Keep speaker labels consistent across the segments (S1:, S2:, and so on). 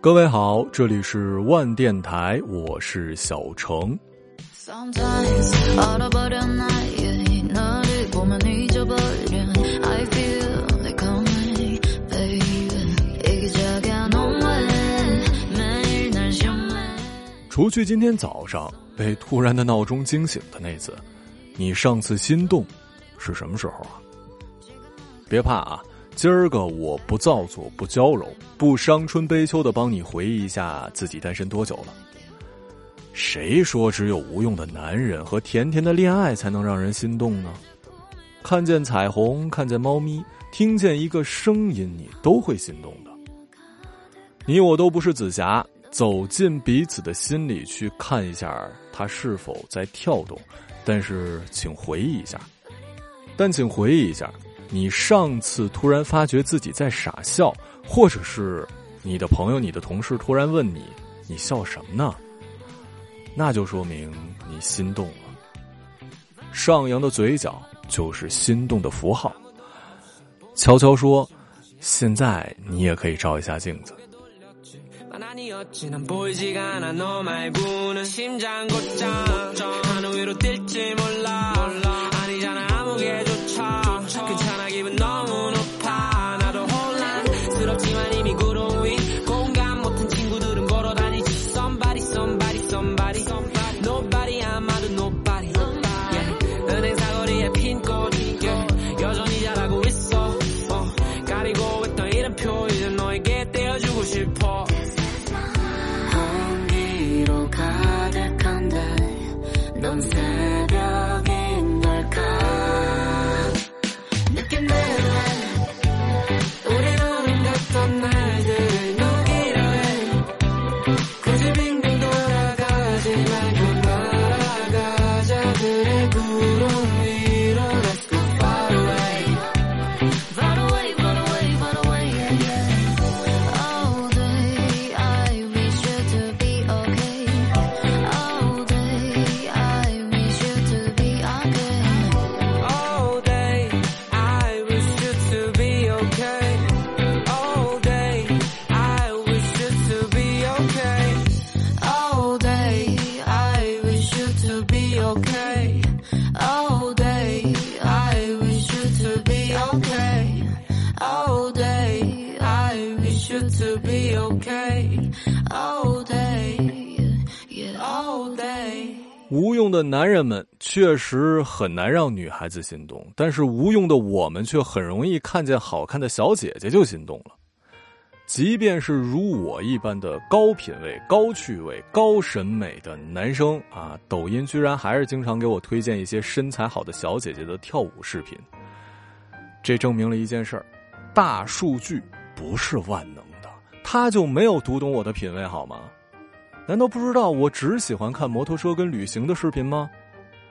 S1: 各位好，这里是万电台，我是小程。除去今天早上被突然的闹钟惊醒的那次，你上次心动是什么时候啊？别怕啊，今儿个我不造作，不娇柔，不伤春悲秋的帮你回忆一下自己单身多久了。谁说只有无用的男人和甜甜的恋爱才能让人心动呢？看见彩虹，看见猫咪，听见一个声音，你都会心动的。你我都不是紫霞。走进彼此的心里去看一下，他是否在跳动。但是，请回忆一下，但请回忆一下，你上次突然发觉自己在傻笑，或者是你的朋友、你的同事突然问你：“你笑什么呢？”那就说明你心动了。上扬的嘴角就是心动的符号。悄悄说，现在你也可以照一下镜子。phenomenal. 的男人们确实很难让女孩子心动，但是无用的我们却很容易看见好看的小姐姐就心动了。即便是如我一般的高品位、高趣味、高审美的男生啊，抖音居然还是经常给我推荐一些身材好的小姐姐的跳舞视频。这证明了一件事儿：大数据不是万能的，他就没有读懂我的品味好吗？难道不知道我只喜欢看摩托车跟旅行的视频吗？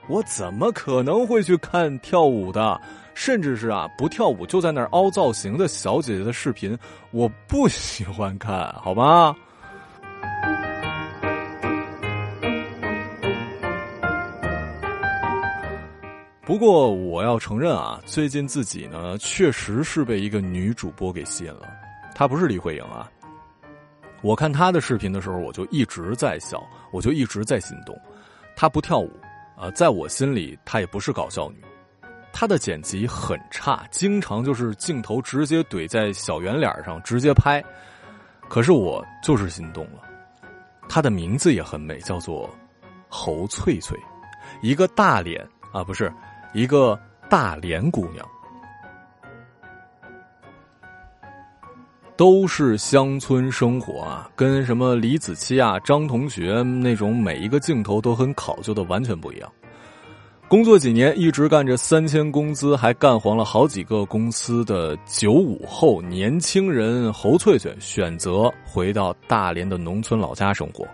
S1: 我怎么可能会去看跳舞的，甚至是啊不跳舞就在那儿凹造型的小姐姐的视频？我不喜欢看，好吗？不过我要承认啊，最近自己呢确实是被一个女主播给吸引了，她不是李慧颖啊。我看她的视频的时候，我就一直在笑，我就一直在心动。她不跳舞，呃，在我心里她也不是搞笑女。她的剪辑很差，经常就是镜头直接怼在小圆脸上直接拍，可是我就是心动了。她的名字也很美，叫做侯翠翠，一个大脸啊，不是。一个大连姑娘，都是乡村生活啊，跟什么李子柒啊、张同学那种每一个镜头都很考究的完全不一样。工作几年，一直干着三千工资，还干黄了好几个公司的九五后年轻人侯翠翠，选择回到大连的农村老家生活，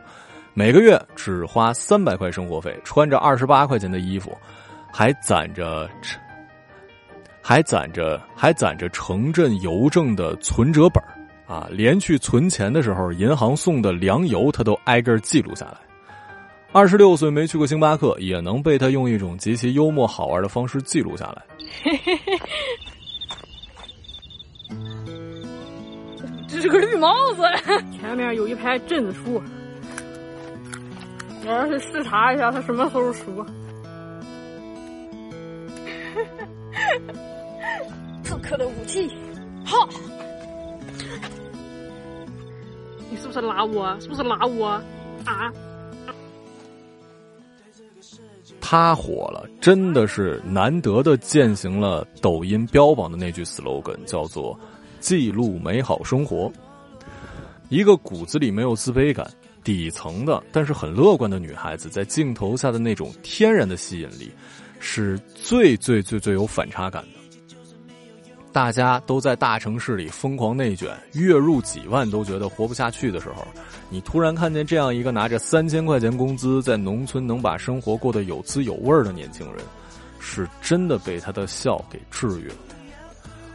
S1: 每个月只花三百块生活费，穿着二十八块钱的衣服。还攒着，还攒着，还攒着城镇邮政的存折本啊！连去存钱的时候，银行送的粮油，他都挨个记录下来。二十六岁没去过星巴克，也能被他用一种极其幽默好玩的方式记录下来。
S2: 这是个绿帽子。前面有一排镇树，我要去视察一下他什么时候熟。
S3: 特克的武器，哈！
S2: 你是不是拉我？是不是拉我？啊！
S1: 他火了，真的是难得的践行了抖音标榜的那句 slogan，叫做“记录美好生活”。一个骨子里没有自卑感、底层的但是很乐观的女孩子，在镜头下的那种天然的吸引力，是最最最最有反差感的。大家都在大城市里疯狂内卷，月入几万都觉得活不下去的时候，你突然看见这样一个拿着三千块钱工资，在农村能把生活过得有滋有味的年轻人，是真的被他的笑给治愈了。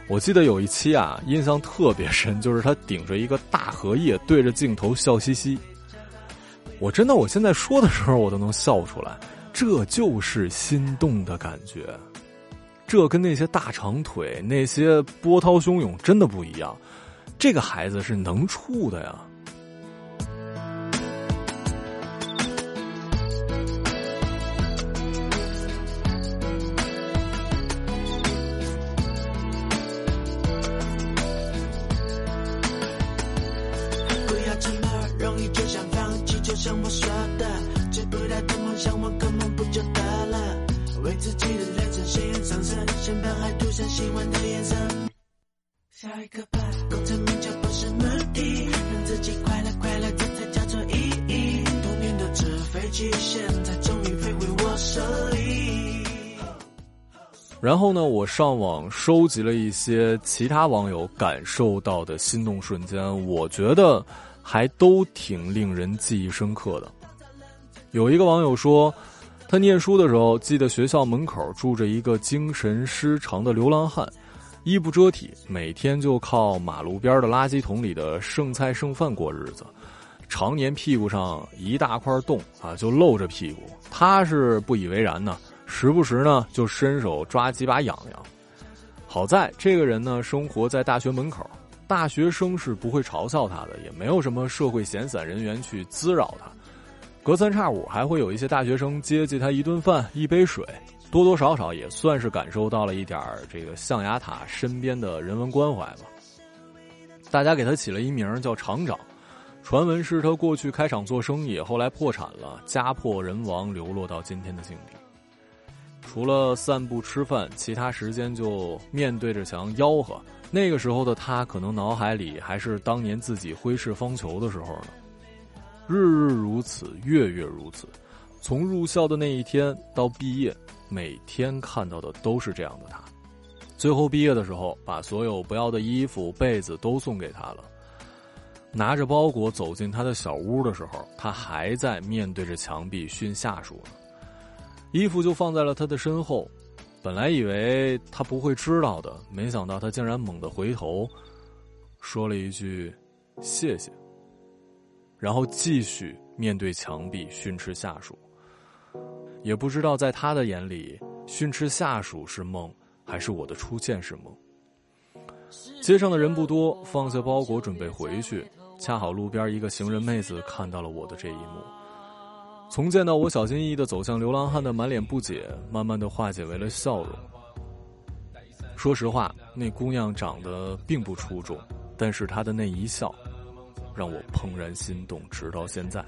S1: 我记得有一期啊，印象特别深，就是他顶着一个大荷叶，对着镜头笑嘻嘻。我真的，我现在说的时候，我都能笑出来，这就是心动的感觉。这跟那些大长腿、那些波涛汹涌真的不一样。这个孩子是能处的呀。然后呢，我上网收集了一些其他网友感受到的心动瞬间，我觉得还都挺令人记忆深刻的。有一个网友说，他念书的时候，记得学校门口住着一个精神失常的流浪汉，衣不遮体，每天就靠马路边的垃圾桶里的剩菜剩饭过日子，常年屁股上一大块洞啊，就露着屁股。他是不以为然呢。时不时呢，就伸手抓几把痒痒。好在这个人呢，生活在大学门口，大学生是不会嘲笑他的，也没有什么社会闲散人员去滋扰他。隔三差五还会有一些大学生接济他一顿饭、一杯水，多多少少也算是感受到了一点这个象牙塔身边的人文关怀吧。大家给他起了一名叫厂长，传闻是他过去开厂做生意，后来破产了，家破人亡，流落到今天的境地。除了散步吃饭，其他时间就面对着墙吆喝。那个时候的他，可能脑海里还是当年自己挥斥方遒的时候呢。日日如此，月月如此，从入校的那一天到毕业，每天看到的都是这样的他。最后毕业的时候，把所有不要的衣服、被子都送给他了。拿着包裹走进他的小屋的时候，他还在面对着墙壁训下属呢。衣服就放在了他的身后，本来以为他不会知道的，没想到他竟然猛地回头，说了一句“谢谢”，然后继续面对墙壁训斥下属。也不知道在他的眼里，训斥下属是梦，还是我的出现是梦。街上的人不多，放下包裹准备回去，恰好路边一个行人妹子看到了我的这一幕。从见到我小心翼翼的走向流浪汉的满脸不解，慢慢的化解为了笑容。说实话，那姑娘长得并不出众，但是她的那一笑，让我怦然心动，直到现在。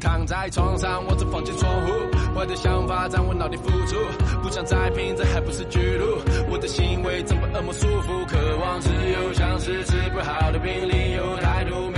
S4: 躺在床上，我只放进窗户，坏的想法在我脑里浮出，不想再拼，这还不是巨鹿。我的行为怎么恶魔束缚？渴望自由，像是治不好的病，理由态度没有人会信，我只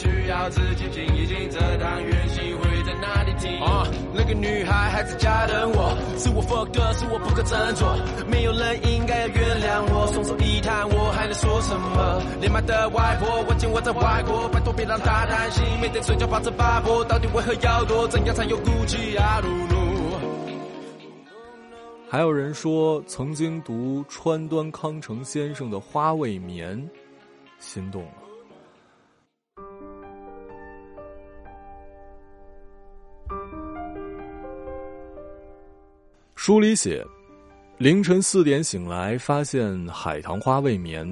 S4: 需要自己静一静，这趟远行会在哪里停？啊，那个女孩还在家等我，是我 fuck 的，是我不可振作，没有人应该要原谅我，双手一摊，我还能说什么？年迈的外婆，我见我在外国，拜托别让她担心，每天睡觉怕着八婆，到底为何要躲？怎样才有骨气啊？露露。
S1: 还有人说曾经读川端康成先生的《花未眠》，心动了。书里写，凌晨四点醒来，发现海棠花未眠。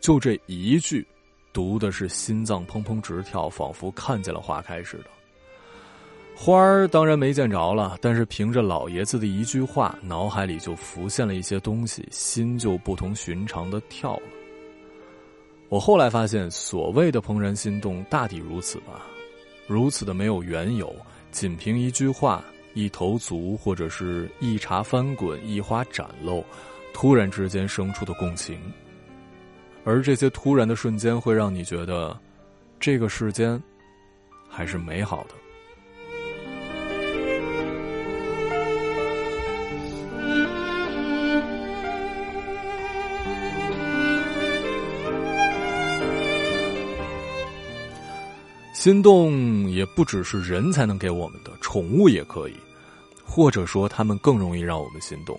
S1: 就这一句，读的是心脏砰砰直跳，仿佛看见了花开似的。花儿当然没见着了，但是凭着老爷子的一句话，脑海里就浮现了一些东西，心就不同寻常的跳了。我后来发现，所谓的怦然心动，大抵如此吧，如此的没有缘由，仅凭一句话。一头足，或者是一茶翻滚，一花展露，突然之间生出的共情，而这些突然的瞬间，会让你觉得，这个世间还是美好的。心动也不只是人才能给我们的，宠物也可以，或者说它们更容易让我们心动。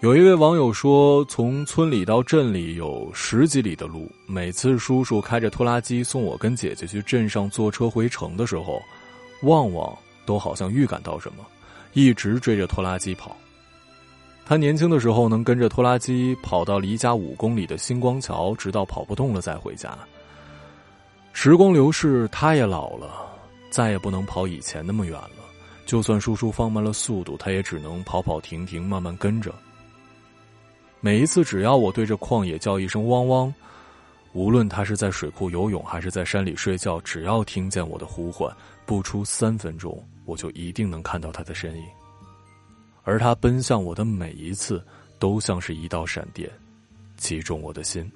S1: 有一位网友说，从村里到镇里有十几里的路，每次叔叔开着拖拉机送我跟姐姐去镇上坐车回城的时候，旺旺都好像预感到什么，一直追着拖拉机跑。他年轻的时候能跟着拖拉机跑到离家五公里的星光桥，直到跑不动了再回家。时光流逝，他也老了，再也不能跑以前那么远了。就算叔叔放慢了速度，他也只能跑跑停停，慢慢跟着。每一次，只要我对着旷野叫一声“汪汪”，无论他是在水库游泳还是在山里睡觉，只要听见我的呼唤，不出三分钟，我就一定能看到他的身影。而他奔向我的每一次，都像是一道闪电，击中我的心。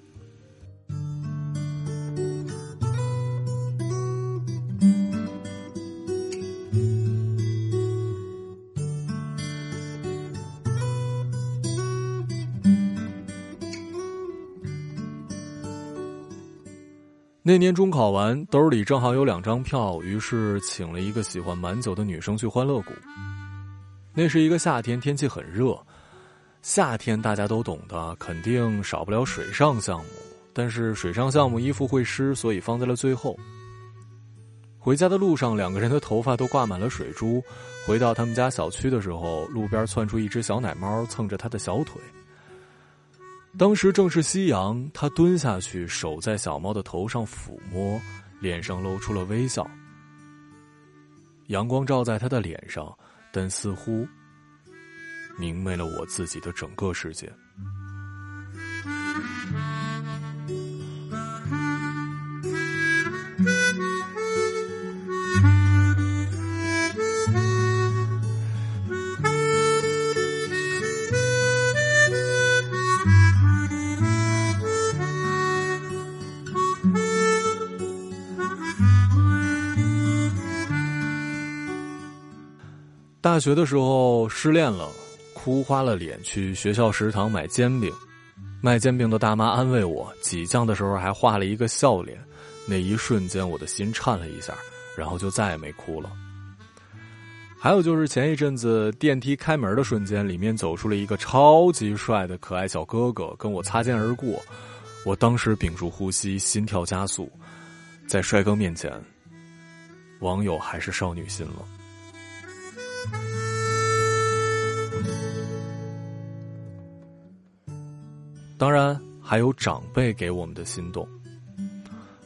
S1: 那年中考完，兜里正好有两张票，于是请了一个喜欢满酒的女生去欢乐谷。那是一个夏天，天气很热。夏天大家都懂的，肯定少不了水上项目。但是水上项目衣服会湿，所以放在了最后。回家的路上，两个人的头发都挂满了水珠。回到他们家小区的时候，路边窜出一只小奶猫，蹭着他的小腿。当时正是夕阳，他蹲下去，手在小猫的头上抚摸，脸上露出了微笑。阳光照在他的脸上，但似乎明媚了我自己的整个世界。大学的时候失恋了，哭花了脸去学校食堂买煎饼，卖煎饼的大妈安慰我，挤酱的时候还画了一个笑脸，那一瞬间我的心颤了一下，然后就再也没哭了。还有就是前一阵子电梯开门的瞬间，里面走出了一个超级帅的可爱小哥哥，跟我擦肩而过，我当时屏住呼吸，心跳加速，在帅哥面前，网友还是少女心了。当然，还有长辈给我们的心动。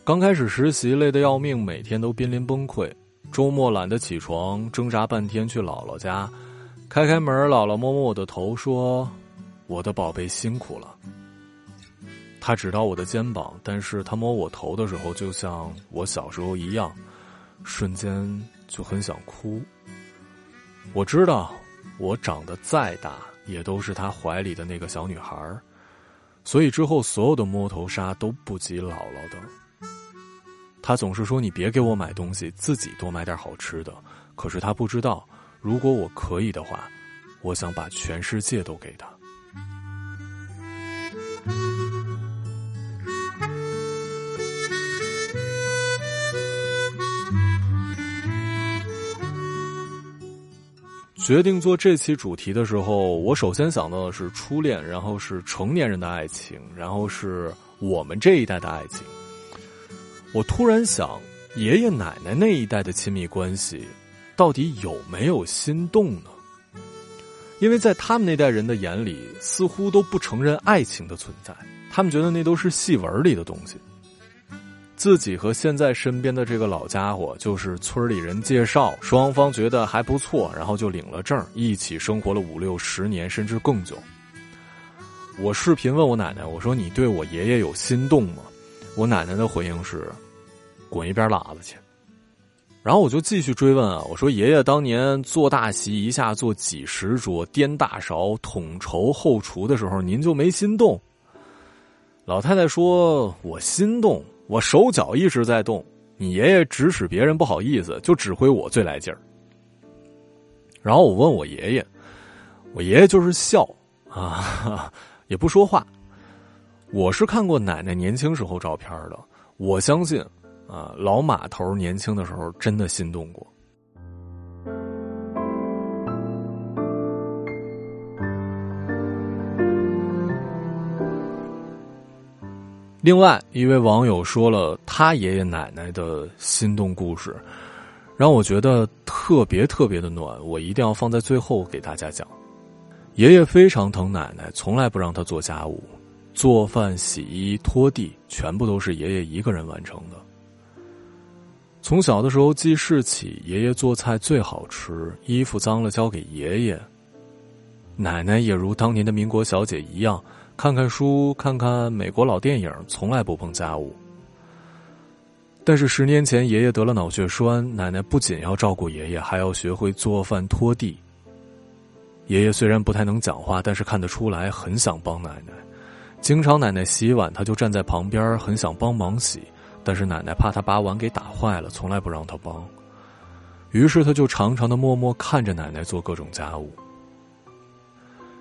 S1: 刚开始实习累得要命，每天都濒临崩溃。周末懒得起床，挣扎半天去姥姥家，开开门，姥姥摸摸我的头，说：“我的宝贝辛苦了。”他指到我的肩膀，但是他摸我头的时候，就像我小时候一样，瞬间就很想哭。我知道，我长得再大，也都是他怀里的那个小女孩儿。所以之后，所有的摸头杀都不及姥姥的。他总是说：“你别给我买东西，自己多买点好吃的。”可是他不知道，如果我可以的话，我想把全世界都给他。决定做这期主题的时候，我首先想到的是初恋，然后是成年人的爱情，然后是我们这一代的爱情。我突然想，爷爷奶奶那一代的亲密关系，到底有没有心动呢？因为在他们那代人的眼里，似乎都不承认爱情的存在，他们觉得那都是戏文里的东西。自己和现在身边的这个老家伙，就是村里人介绍，双方觉得还不错，然后就领了证，一起生活了五六十年，甚至更久。我视频问我奶奶，我说你对我爷爷有心动吗？我奶奶的回应是：滚一边拉子去。然后我就继续追问啊，我说爷爷当年做大席一下做几十桌，颠大勺、统筹后厨的时候，您就没心动？老太太说：“我心动。”我手脚一直在动，你爷爷指使别人不好意思，就指挥我最来劲儿。然后我问我爷爷，我爷爷就是笑啊，也不说话。我是看过奶奶年轻时候照片的，我相信啊，老马头年轻的时候真的心动过。另外一位网友说了他爷爷奶奶的心动故事，让我觉得特别特别的暖。我一定要放在最后给大家讲。爷爷非常疼奶奶，从来不让她做家务，做饭、洗衣、拖地，全部都是爷爷一个人完成的。从小的时候记事起，爷爷做菜最好吃，衣服脏了交给爷爷。奶奶也如当年的民国小姐一样。看看书，看看美国老电影，从来不碰家务。但是十年前，爷爷得了脑血栓，奶奶不仅要照顾爷爷，还要学会做饭、拖地。爷爷虽然不太能讲话，但是看得出来很想帮奶奶。经常奶奶洗碗，他就站在旁边，很想帮忙洗，但是奶奶怕他把碗给打坏了，从来不让他帮。于是他就常常的默默看着奶奶做各种家务。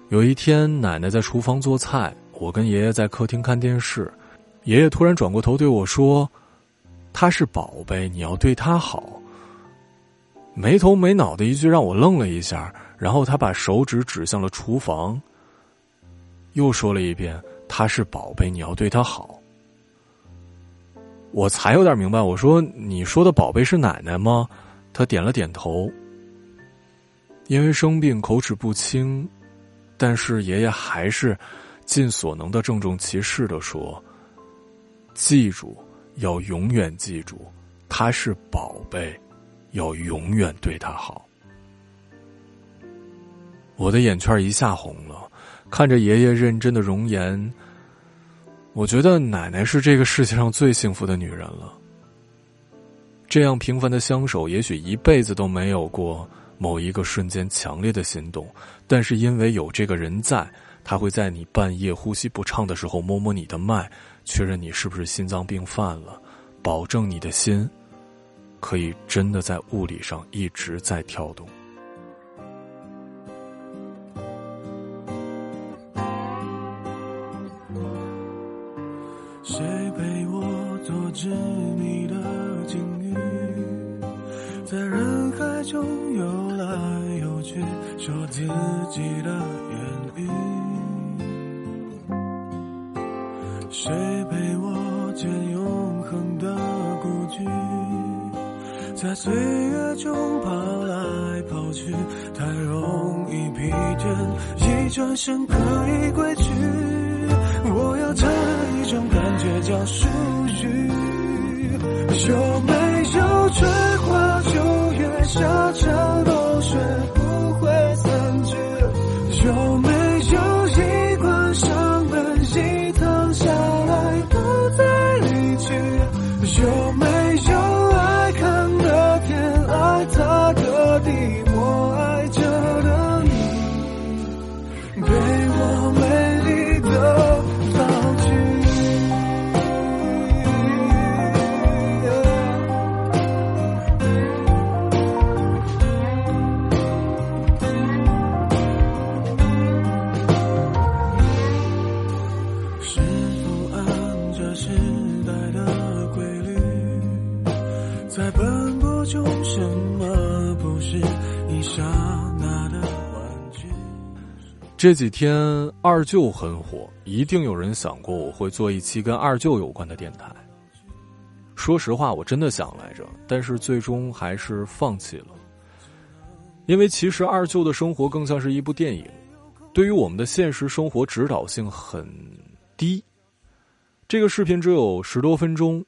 S1: 有一天，奶奶在厨房做菜，我跟爷爷在客厅看电视。爷爷突然转过头对我说：“他是宝贝，你要对他好。”没头没脑的一句让我愣了一下，然后他把手指指向了厨房，又说了一遍：“他是宝贝，你要对他好。”我才有点明白，我说：“你说的宝贝是奶奶吗？”他点了点头。因为生病，口齿不清。但是爷爷还是尽所能的郑重其事的说：“记住，要永远记住，他是宝贝，要永远对他好。”我的眼圈一下红了，看着爷爷认真的容颜，我觉得奶奶是这个世界上最幸福的女人了。这样平凡的相守，也许一辈子都没有过。某一个瞬间强烈的心动，但是因为有这个人在，他会在你半夜呼吸不畅的时候摸摸你的脉，确认你是不是心脏病犯了，保证你的心可以真的在物理上一直在跳动。
S4: 来又去？说自己的言语，谁陪我见永恒的孤寂？在岁月中跑来跑去，太容易疲倦，一转身可以归去。我要这一种感觉叫属于，有没有春花秋月沙场 children.
S1: 这几天二舅很火，一定有人想过我会做一期跟二舅有关的电台。说实话，我真的想来着，但是最终还是放弃了。因为其实二舅的生活更像是一部电影，对于我们的现实生活指导性很低。这个视频只有十多分钟，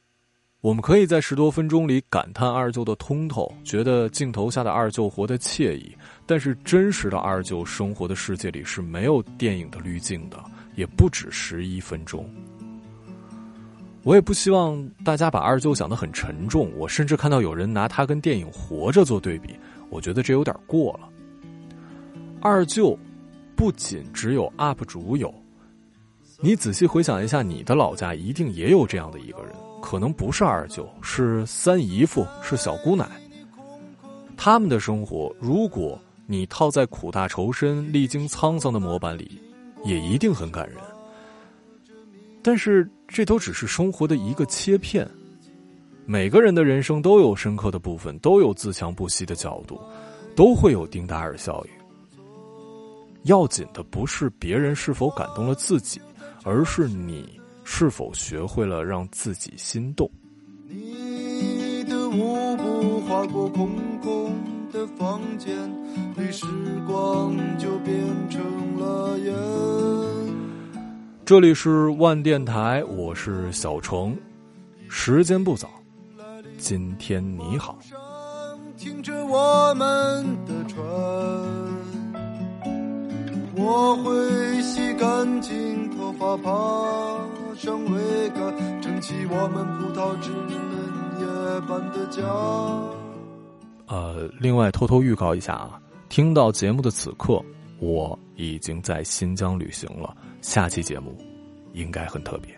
S1: 我们可以在十多分钟里感叹二舅的通透，觉得镜头下的二舅活得惬意。但是真实的二舅生活的世界里是没有电影的滤镜的，也不止十一分钟。我也不希望大家把二舅想得很沉重，我甚至看到有人拿他跟电影《活着》做对比，我觉得这有点过了。二舅不仅只有 UP 主有，你仔细回想一下，你的老家一定也有这样的一个人，可能不是二舅，是三姨夫，是小姑奶。他们的生活，如果你套在苦大仇深、历经沧桑的模板里，也一定很感人。但是，这都只是生活的一个切片。每个人的人生都有深刻的部分，都有自强不息的角度，都会有丁达尔效应。要紧的不是别人是否感动了自己，而是你是否学会了让自己心动。
S5: 你的舞步划过空空的房间。时光就变成了烟。
S1: 这里是万电台，我是小程。时间不早，今天你好。
S5: 听着我们的船，我会洗干净头发，爬上桅杆，撑起我们葡萄枝嫩叶般的家。
S1: 呃，另外偷偷预告一下啊。听到节目的此刻，我已经在新疆旅行了。下期节目应该很特别。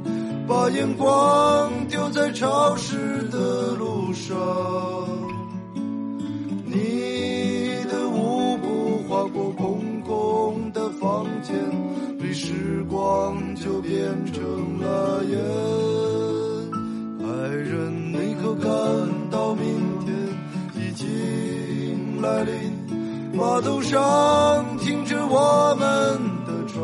S5: 把眼光丢在潮湿的路上。你的舞步划过空空的房间，离时光就变成了烟，爱人，你可感到明天已经来临？码头上停着我们的船，